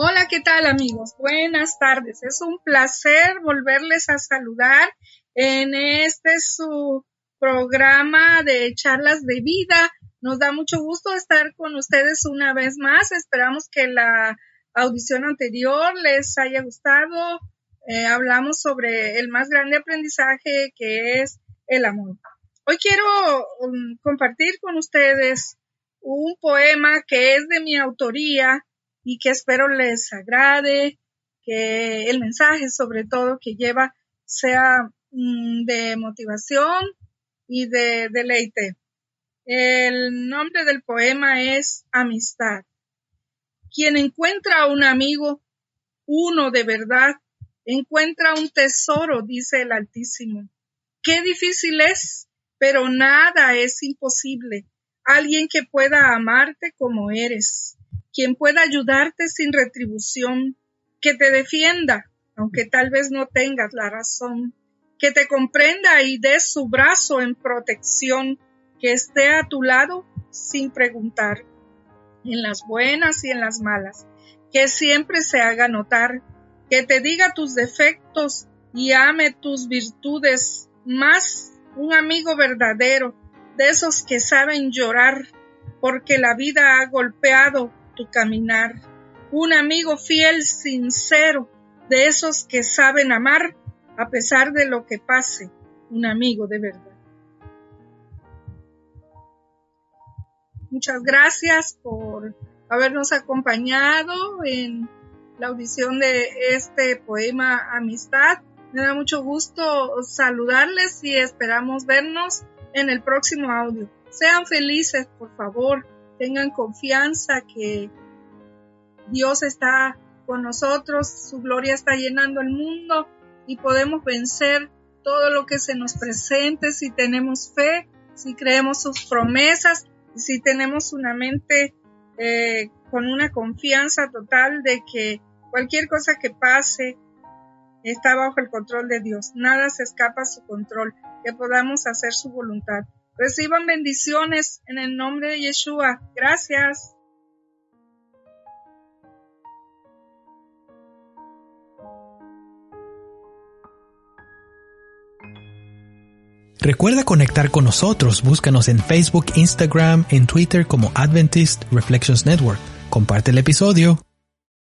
Hola, ¿qué tal amigos? Buenas tardes. Es un placer volverles a saludar en este su programa de charlas de vida. Nos da mucho gusto estar con ustedes una vez más. Esperamos que la audición anterior les haya gustado. Eh, hablamos sobre el más grande aprendizaje que es el amor. Hoy quiero um, compartir con ustedes un poema que es de mi autoría y que espero les agrade, que el mensaje sobre todo que lleva sea mm, de motivación y de deleite. El nombre del poema es Amistad. Quien encuentra un amigo, uno de verdad, encuentra un tesoro, dice el Altísimo. Qué difícil es, pero nada es imposible. Alguien que pueda amarte como eres quien pueda ayudarte sin retribución, que te defienda, aunque tal vez no tengas la razón, que te comprenda y dé su brazo en protección, que esté a tu lado sin preguntar, en las buenas y en las malas, que siempre se haga notar, que te diga tus defectos y ame tus virtudes, más un amigo verdadero, de esos que saben llorar, porque la vida ha golpeado tu caminar, un amigo fiel, sincero, de esos que saben amar a pesar de lo que pase, un amigo de verdad. Muchas gracias por habernos acompañado en la audición de este poema Amistad. Me da mucho gusto saludarles y esperamos vernos en el próximo audio. Sean felices, por favor tengan confianza que Dios está con nosotros, su gloria está llenando el mundo y podemos vencer todo lo que se nos presente si tenemos fe, si creemos sus promesas y si tenemos una mente eh, con una confianza total de que cualquier cosa que pase está bajo el control de Dios, nada se escapa a su control, que podamos hacer su voluntad. Reciban bendiciones en el nombre de Yeshua. Gracias. Recuerda conectar con nosotros. Búscanos en Facebook, Instagram, en Twitter como Adventist Reflections Network. Comparte el episodio.